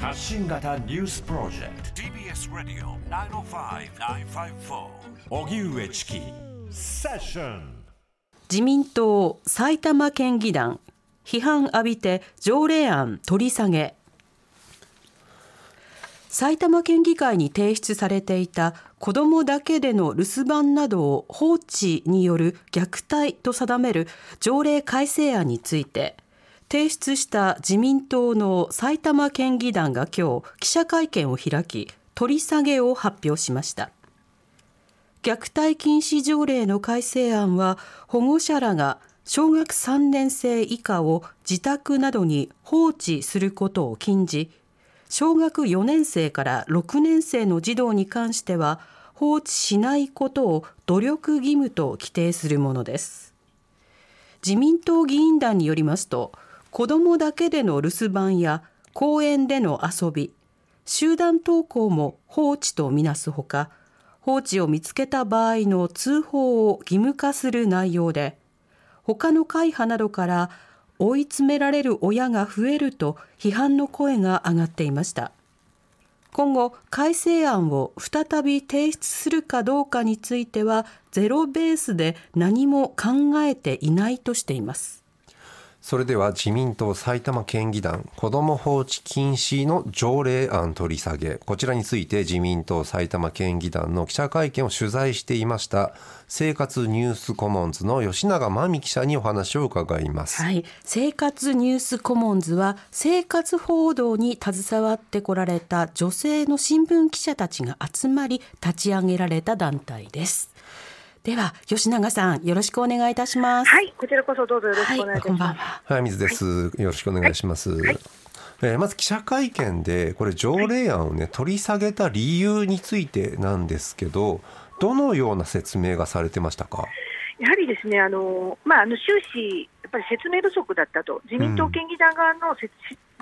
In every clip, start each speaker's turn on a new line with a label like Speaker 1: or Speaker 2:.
Speaker 1: 発信型ニュースプロジェクト。
Speaker 2: TBS ラディオ905-954
Speaker 1: おぎゅうえちきセッション
Speaker 3: 自民党埼玉県議団。批判浴びて条例案取り下げ。埼玉県議会に提出されていた子どもだけでの留守番などを放置による虐待と定める条例改正案について提出した自民党の埼玉県議団が今日記者会見を開き取り下げを発表しました。虐待禁止条例の改正案は保護者らが小学3年生以下を自宅などに放置することを禁じ小学4年生から6年生の児童に関しては放置しないことを努力義務と規定するものです。自民党議員団によりますと子どもだけでの留守番や公園での遊び集団登校も放置とみなすほか放置を見つけた場合の通報を義務化する内容で他の会派などから追い詰められる親が増えると批判の声が上がっていました。今後改正案を再び提出するかどうかについてはゼロベースで何も考えていないとしています。
Speaker 4: それでは自民党埼玉県議団子ども放置禁止の条例案取り下げ。こちらについて自民党埼玉県議団の記者会見を取材していました生活ニュースコモンズの吉永真美記者にお話を伺います、
Speaker 3: はい、生活ニュースコモンズは生活報道に携わってこられた女性の新聞記者たちが集まり立ち上げられた団体です。では吉永さんよろしくお願いいたします。
Speaker 5: はい、こちらこそどうぞよろしくお願いいたします。
Speaker 3: こんばんは。
Speaker 4: はい、水です、よろしくお願いします、えーまず記者会見でこれ条例案をね取り下げた理由についてなんですけどどのような説明がされてましたか？
Speaker 5: やはりですね、あのまあ、あの終始、やっぱり説明不足だったと、自民党県議団側の説,、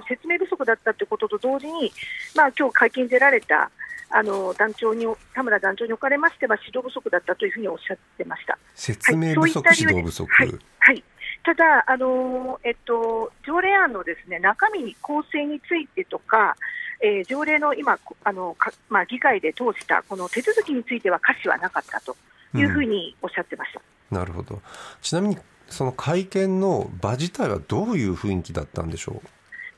Speaker 5: 説明不足だったということと同時に、まあ今日会見に出られたあの団長に田村団長におかれましては、指導不足だったというふうにおっしゃってました。
Speaker 4: 説明不足、
Speaker 5: はい。
Speaker 4: 指導不足、
Speaker 5: はい、はい。ただ、あのえっと、条例案のですね中身に構成についてとか、えー条例の今、こあのかまあ、議会で通したこの手続きについては可視はなかったというふうにおっしゃってました。
Speaker 4: なるほど。ちなみにその会見の場自体はどういう雰囲気だったんでしょ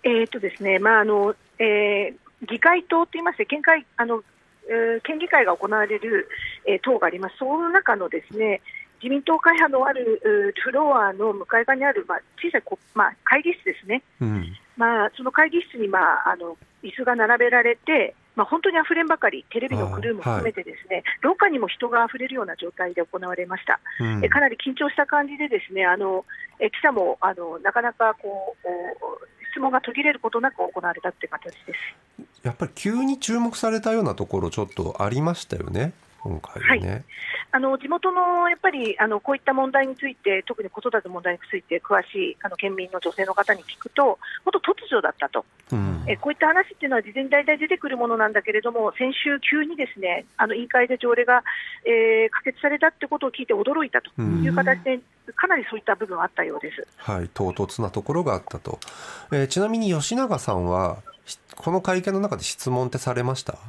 Speaker 5: えーとですねまああのえー議会棟といいまして県会あの、えー県議会が行われる、えー棟があります、その中のですね自民党会派のあるフロアの向かい側にある、まあ、小さいこ、まあ、会議室ですね、
Speaker 4: う、うん、
Speaker 5: まあ、その会議室に、まあ、あの椅子が並べられて、まあ、本当にあふれんばかり、テレビのクルーも含めてですね、廊下にも人があふれるような状態で行われました。
Speaker 4: うん。
Speaker 5: えかなり緊張した感じで、ですねあのえ記者もあのなかなかこうお質問が途切れることなく行われたという形です。
Speaker 4: やっぱり急に注目されたようなところちょっとありましたよね今回はね、
Speaker 5: あの地元のやっぱりあのこういった問題について、特に子育て問題について詳しいあの県民の女性の方に聞くと、本当、突如だったと、
Speaker 4: うん。
Speaker 5: えこういった話っていうのは事前に大体出てくるものなんだけれども、先週、急にですねあの委員会で条例が、えー可決されたってことを聞いて驚いたと。いう形で、かなりそういった部分はあったようです。
Speaker 4: はい、唐突なところがあったと、えーちなみに吉永さんはしこの会見の中で質問ってされました、
Speaker 5: はい、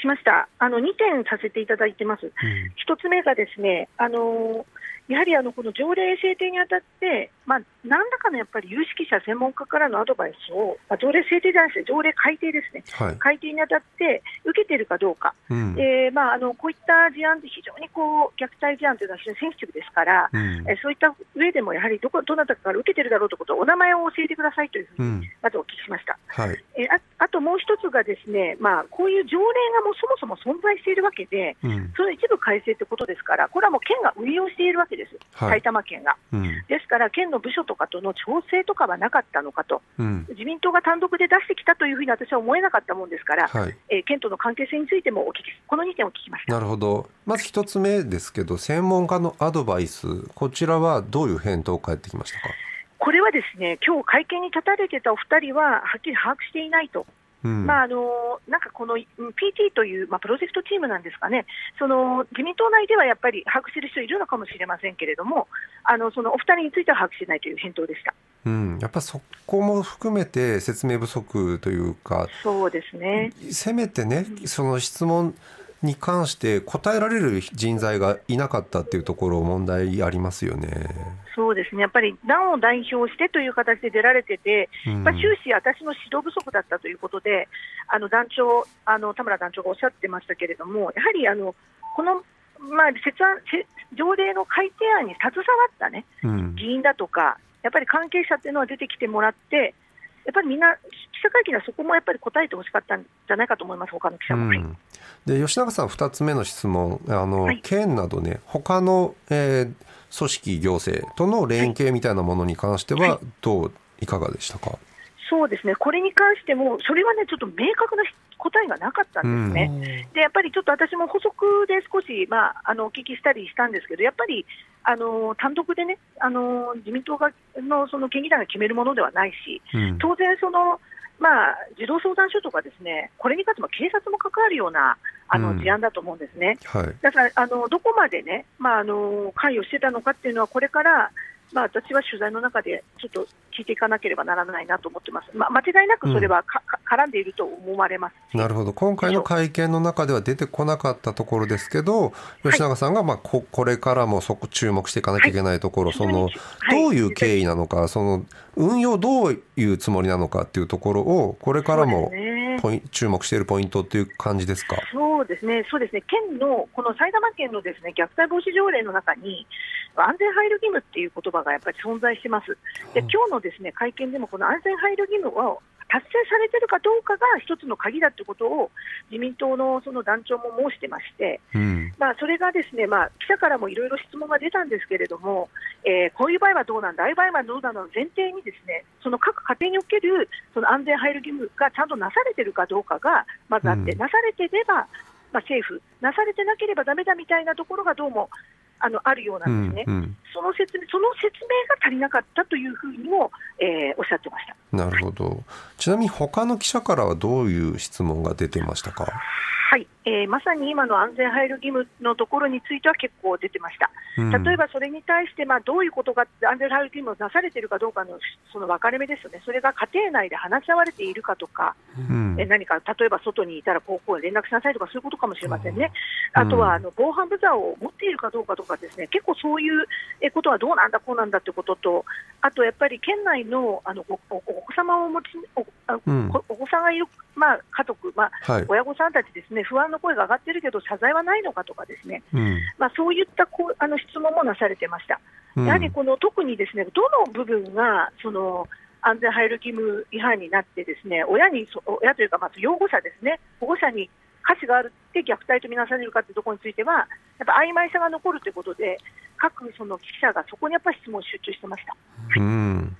Speaker 5: しました。あの2点させていただいてます。一つ目がですね、あのやはりあのこの条例制定にあたって、まあ、何らかのやっぱり有識者、専門家からのアドバイスを、まあ、条例制定じゃないですね、条例改定ですね、
Speaker 4: はい。
Speaker 5: 改定にあたって受けているかどうか、
Speaker 4: うん。
Speaker 5: えーまあ、あのこういった事案って非常にこう虐待事案というのは非常にセンシティブですから、
Speaker 4: うん。
Speaker 5: えーそういった上でもやはりどこどなたかから受けているだろうということをお名前を教えてくださいというふうに、
Speaker 4: うん。
Speaker 5: まずお聞きしました。
Speaker 4: はい。
Speaker 5: えーああともう一つがですね、まあ、こういう条例がもうそもそも存在しているわけで、
Speaker 4: うん。
Speaker 5: その一部改正ということですから、これはもう県が運用しているわけです、
Speaker 4: はい。
Speaker 5: 埼玉県が。
Speaker 4: うん。
Speaker 5: ですから、県の部署とかとの調整とかはなかったのかと、
Speaker 4: うん。
Speaker 5: 自民党が単独で出してきたというふうに私は思えなかったもんですから、
Speaker 4: はい。
Speaker 5: えー県との関係性についてもお聞き、この2点を聞きました。
Speaker 4: なるほどまず一つ目ですけど専門家のアドバイスこちらはどういう返答返ってきましたか？
Speaker 5: これはですね、今日会見に立たれてたお二人は、はっきり把握していないと
Speaker 4: うん
Speaker 5: まあ、あのなんかこのうん PT という、まあ、プロジェクトチームなんですかね、その自民党内ではやっぱり把握している人いるのかもしれませんけれども、あのそのお二人については把握していないという返答でした。
Speaker 4: うん、やっぱそこも含めて説明不足というか
Speaker 5: そうですね。
Speaker 4: せめてねその質問に関して答えられる人材がいなかったっていうところ問題ありますよね。
Speaker 5: そうですね。やっぱり団を代表してという形で出られてて、
Speaker 4: うん
Speaker 5: まあ、終始私の指導不足だったということで、あの団長、あの田村団長がおっしゃってましたけれども、やはりあのこの、まあ、説案せ条例の改定案に携わったね、
Speaker 4: うん
Speaker 5: 議員だとか、やっぱり関係者っていうのは出てきてもらって、やっぱりみんな、記者会見ではそこもやっぱり答えてほしかったんじゃないかと思います、他の記者も。はい
Speaker 4: うん、で吉永さん2つ目の質問あの、
Speaker 5: はい。
Speaker 4: 県などね他の、えー組織行政との連携みたいなものに関してはどういかがでしたか、
Speaker 5: そうですね、これに関しても、それはね、ちょっと明確な答えがなかったんですね。でやっぱりちょっと私も補足で少し、まあ、あのお聞きしたりしたんですけど、やっぱりあの単独でね、あの自民党がのその県議団が決めるものではないし、
Speaker 4: うん。
Speaker 5: 当然その、まあ、児童相談所とかですね、これに関しても警察も関わるようなあの
Speaker 4: うん
Speaker 5: 事案だと思うんですね。
Speaker 4: はい
Speaker 5: だからあのどこまでね、まあ、あの関与してたのかっていうのは、これから、まあ、私は取材の中でちょっと聞いていかなければならないなと思ってます、まあ、間違いなくそれはか、か絡んでいると思われます。し
Speaker 4: なるほど。今回の会見の中では出てこなかったところですけど吉永さんがまあここれからもそこ注目していかなきゃいけないところ、
Speaker 5: はい。
Speaker 4: そのどういう経緯なのかその運用どういうつもりなのかっていうところをこれからも
Speaker 5: ね
Speaker 4: ポイン注目しているポイントっていう感じですか？
Speaker 5: そうですね、そうですね、県のこの埼玉県のですね虐待防止条例の中に、安全配慮義務っていう言葉がやっぱり存在してます。で、今日のですね会見でも、この安全配慮義務を達成されてるかどうかが一つの鍵だということを、自民党のその団長も申してまして、
Speaker 4: うん。
Speaker 5: まあ、それがですね、まあ、記者からもいろいろ質問が出たんですけれども、えーこういう場合はどうなんだ、ああいう場合はどうなの前提にですね、その各家庭におけるその安全配慮義務がちゃんとなされてるかどうかがまずあって、
Speaker 4: うん。
Speaker 5: なされてれば、まあ、政府、なされてなければだめだみたいなところがどうもあのあるような
Speaker 4: うん
Speaker 5: ですね、
Speaker 4: ん。
Speaker 5: その説明その説明が足りなかったというふうにも、えーおっしゃってました。
Speaker 4: なるほど。ちなみに他の記者からはどういう質問が出てましたか？
Speaker 5: はい、えーまさに今の安全配慮義務のところについては結構出てました。
Speaker 4: うん。
Speaker 5: 例えばそれに対して、まあ、どういうことが安全配慮義務をなされているかどうかのその分かれ目ですよね、それが家庭内で話し合われているかとか、
Speaker 4: うん。
Speaker 5: え何か例えば外にいたらこうこう連絡しなさいとか、そういうことかもしれませんね、
Speaker 4: うん
Speaker 5: あとはあの防犯ブザーを持っているかどうかとか、ですね結構そういうえことはどうなんだ、こうなんだってことと、あとやっぱり県内のあのおおお子様をお持ちおお子さんがいる、まあ、家族、まあ、
Speaker 4: はい。
Speaker 5: 親御さんたちですね、不安の声が上がってるけど、謝罪はないのかとかですね、
Speaker 4: うん。
Speaker 5: まあ、そういったこうあの質問もなされてました。
Speaker 4: うん。
Speaker 5: やはりこの特にですねどの部分がその安全配慮義務違反になってですね親にそ親というかまず養護者ですね保護者に価値があるって虐待とみなされるかというところについてはやっぱ曖昧さが残るということで各その記者がそこにやっぱり質問を集中してました。
Speaker 4: うん。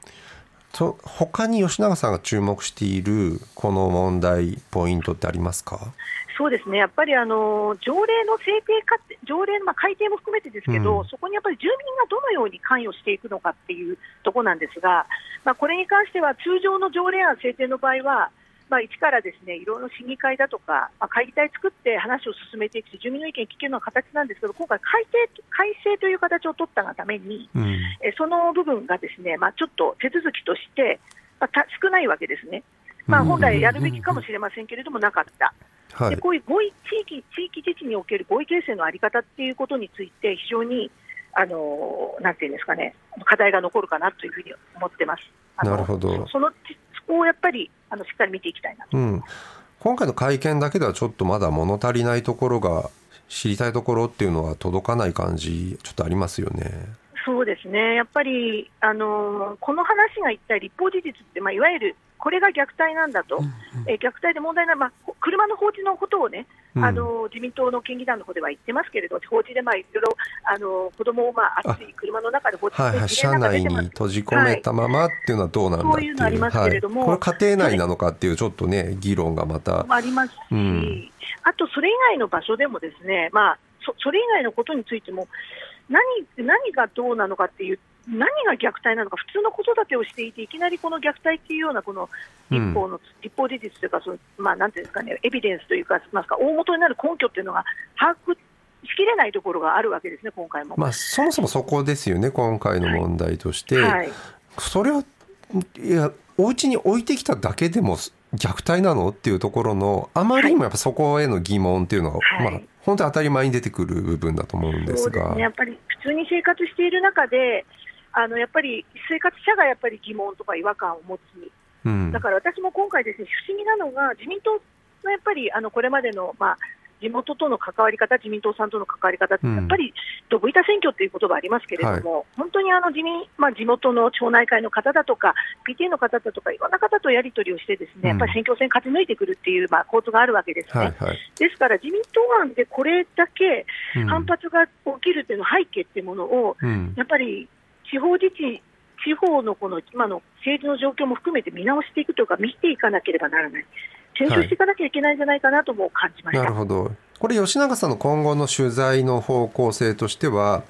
Speaker 4: と他に吉永さんが注目しているこの問題ポイントってありますか？
Speaker 5: そうですね、やっぱりあの条例の制定か条例のまあ改定も含めてですけど、
Speaker 4: うん。
Speaker 5: そこにやっぱり住民がどのように関与していくのかっていうところなんですが、まあ、これに関しては通常の条例案制定の場合は、まあ、一からですねいろいろ審議会だとか、まあ、会議体作って話を進めていくし、住民の意見を聞けるのが形なんですけど、今回改定、改正という形を取ったがために、
Speaker 4: うん
Speaker 5: えその部分がですね、まあ、ちょっと手続きとして、まあ、た少ないわけですね。まあ、
Speaker 4: うん
Speaker 5: 本来やるべきかもしれませんけれども、なかった。
Speaker 4: はい
Speaker 5: でこういう合意地域地域自治における合意形成のあり方っていうことについて、非常にあのなんていうんですかね、課題が残るかなというふうに思ってます。
Speaker 4: なるほど
Speaker 5: そのそこをやっぱりあのしっかり見ていきたいなと。
Speaker 4: うん、今回の会見だけではちょっとまだ物足りないところが知りたいところっていうのは届かない感じちょっとありますよね。
Speaker 5: そうですね、やっぱり、あのこの話が一体立法事実って、まあ、いわゆるこれが虐待なんだと、えー虐待で問題な、まあ、こ車の放置のことをね、
Speaker 4: うん。
Speaker 5: あの自民党の県議団の方では言ってますけれど、放置で、まあ、いろいろあの子供を、まあ、暑い車の中で放置
Speaker 4: はいはい、
Speaker 5: 事例なんか
Speaker 4: 車内に閉じ込めたままっていうのはどうなんだっていう,、
Speaker 5: そういうのありますけれども。
Speaker 4: はい、これ家庭内なのかっていうちょっとね議論がまた。
Speaker 5: もありますし、
Speaker 4: うん。
Speaker 5: あとそれ以外の場所でもですね、まあ、そそれ以外のことについても、何何がどうなのかっていう、何が虐待なのか、普通の子育てをしていて、いきなりこの虐待っていうような、この立法の、立法事実というか、そのまあ、なんていうんですかね、エビデンスというか、なんか大元になる根拠っていうのが把握しきれないところがあるわけですね、今回も。
Speaker 4: まあ、そもそもそこですよね今回の問題として、
Speaker 5: はい、
Speaker 4: それはいやお家に置いてきただけでも虐待なのっていうところのあまりにもやっぱそこへの疑問っていうのが、
Speaker 5: はい。
Speaker 4: まあ本当に当たり前に出てくる部分だと思うんですが。
Speaker 5: すね、やっぱり普通に生活している中で、あのやっぱり生活者がやっぱり疑問とか違和感を持つ、
Speaker 4: うん。
Speaker 5: だから私も今回、ですね不思議なのが、自民党のやっぱりあのこれまでの、まあ、地元との関わり方、自民党さんとの関わり方って、
Speaker 4: うん。
Speaker 5: やっぱりどぶ板選挙っていう言葉ありますけれども、本当にあの自民、まあ、地元の町内会の方だとか、PTA の方だとか、いろんな方とやり取りをして、です
Speaker 4: うん。
Speaker 5: ねやっぱり選挙戦勝ち抜いてくるっていう、まあ、構図があるわけですね。
Speaker 4: はいはい。
Speaker 5: ですから、自民党案でこれだけ
Speaker 4: うん。
Speaker 5: 反発が起きるっていうの背景っていうものを、
Speaker 4: うん。
Speaker 5: やっぱり地方自治、地方のこの今の政治の状況も含めて見直していくというか、見ていかなければならない、検証していかなきゃいけないんじゃないかなとも感じました。
Speaker 4: なるほどこれ吉永さんの今後の取材の方向性としては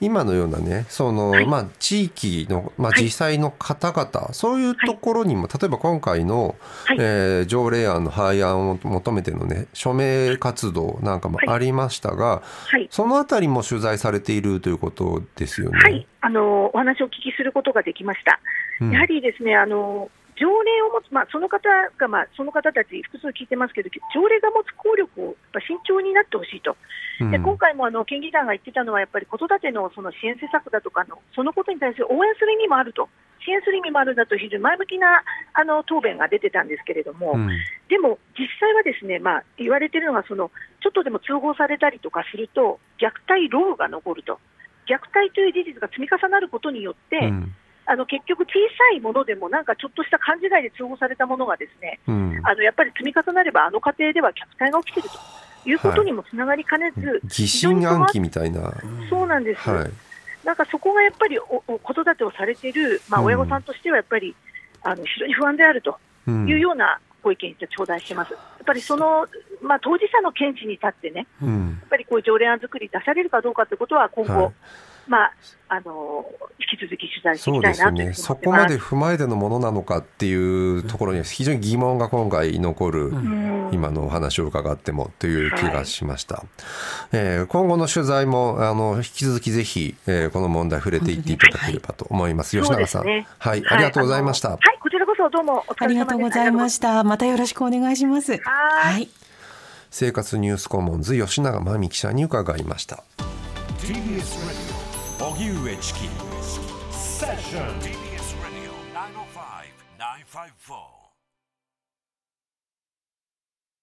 Speaker 4: 今のようなねその、
Speaker 5: はい。
Speaker 4: まあ、地域の、まあ、
Speaker 5: はい。
Speaker 4: 実際の方々、そういうところにも、例えば今回の、
Speaker 5: はい。
Speaker 4: えー条例案の廃案を求めてのね署名活動なんかもありましたが、
Speaker 5: はい。
Speaker 4: そのあたりも取材されているということですよね。
Speaker 5: はい、あのお話をお聞きすることができました。
Speaker 4: うん。
Speaker 5: やはりですね、あの条例を持つ、まあ、その方が、まあ、その方たち、複数聞いてますけど、条例が持つ効力をやっぱ慎重になってほしいと、
Speaker 4: うん。
Speaker 5: で今回もあの県議団が言ってたのは、やっぱり子育てのその支援施策だとかの、そのことに対する応援する意味もあると、支援する意味もあるんだと、非常に前向きなあの答弁が出てたんですけれども、
Speaker 4: うん。
Speaker 5: でも実際はですね、まあ、言われてるのがその、ちょっとでも通報されたりとかすると、虐待ローが残ると、虐待という事実が積み重なることによって、
Speaker 4: うん
Speaker 5: あの結局、小さいものでも、なんかちょっとした勘違いで通報されたものが、ですね
Speaker 4: うん。
Speaker 5: あのやっぱり積み重なれば、あの家庭では虐待が起きているということにもつながりかねず、
Speaker 4: 疑心暗鬼みたいな、
Speaker 5: そうなんです、
Speaker 4: はい。
Speaker 5: なんかそこがやっぱりおお子育てをされている、まあ、
Speaker 4: うん。
Speaker 5: 親御さんとしてはやっぱり、あの非常に不安であると
Speaker 4: うん。
Speaker 5: いうようなご意見を頂戴してます。やっぱりその、まあ、当事者の見地に立ってね、
Speaker 4: うん。
Speaker 5: やっぱりこういう条例案作り出されるかどうかということは、今後、
Speaker 4: はい
Speaker 5: まあ、あの引き続き取材してい
Speaker 4: そう
Speaker 5: きたいなという
Speaker 4: ですよね。
Speaker 5: 思
Speaker 4: そ。こますで踏まえてのものなのかっていうところには非常に疑問が今回残る、
Speaker 5: うん
Speaker 4: 今のお話を伺ってもという気がしました。えー今後の取材もあの引き続きぜひ、えーこの問題触れていっていただければと思います。吉
Speaker 5: そう
Speaker 4: 永さん、
Speaker 5: ね
Speaker 4: はい、ありがとうございました。
Speaker 5: はい、こちらこそどうもお疲
Speaker 3: あり
Speaker 5: れ様です。
Speaker 3: がとうございました。またよろしくお願いします。
Speaker 5: はい
Speaker 3: はい。
Speaker 4: 生活ニュースコモンズ吉永真美記者に伺いました。
Speaker 1: TBS Radio 荻上チキセッション
Speaker 2: TBS Radio 905 954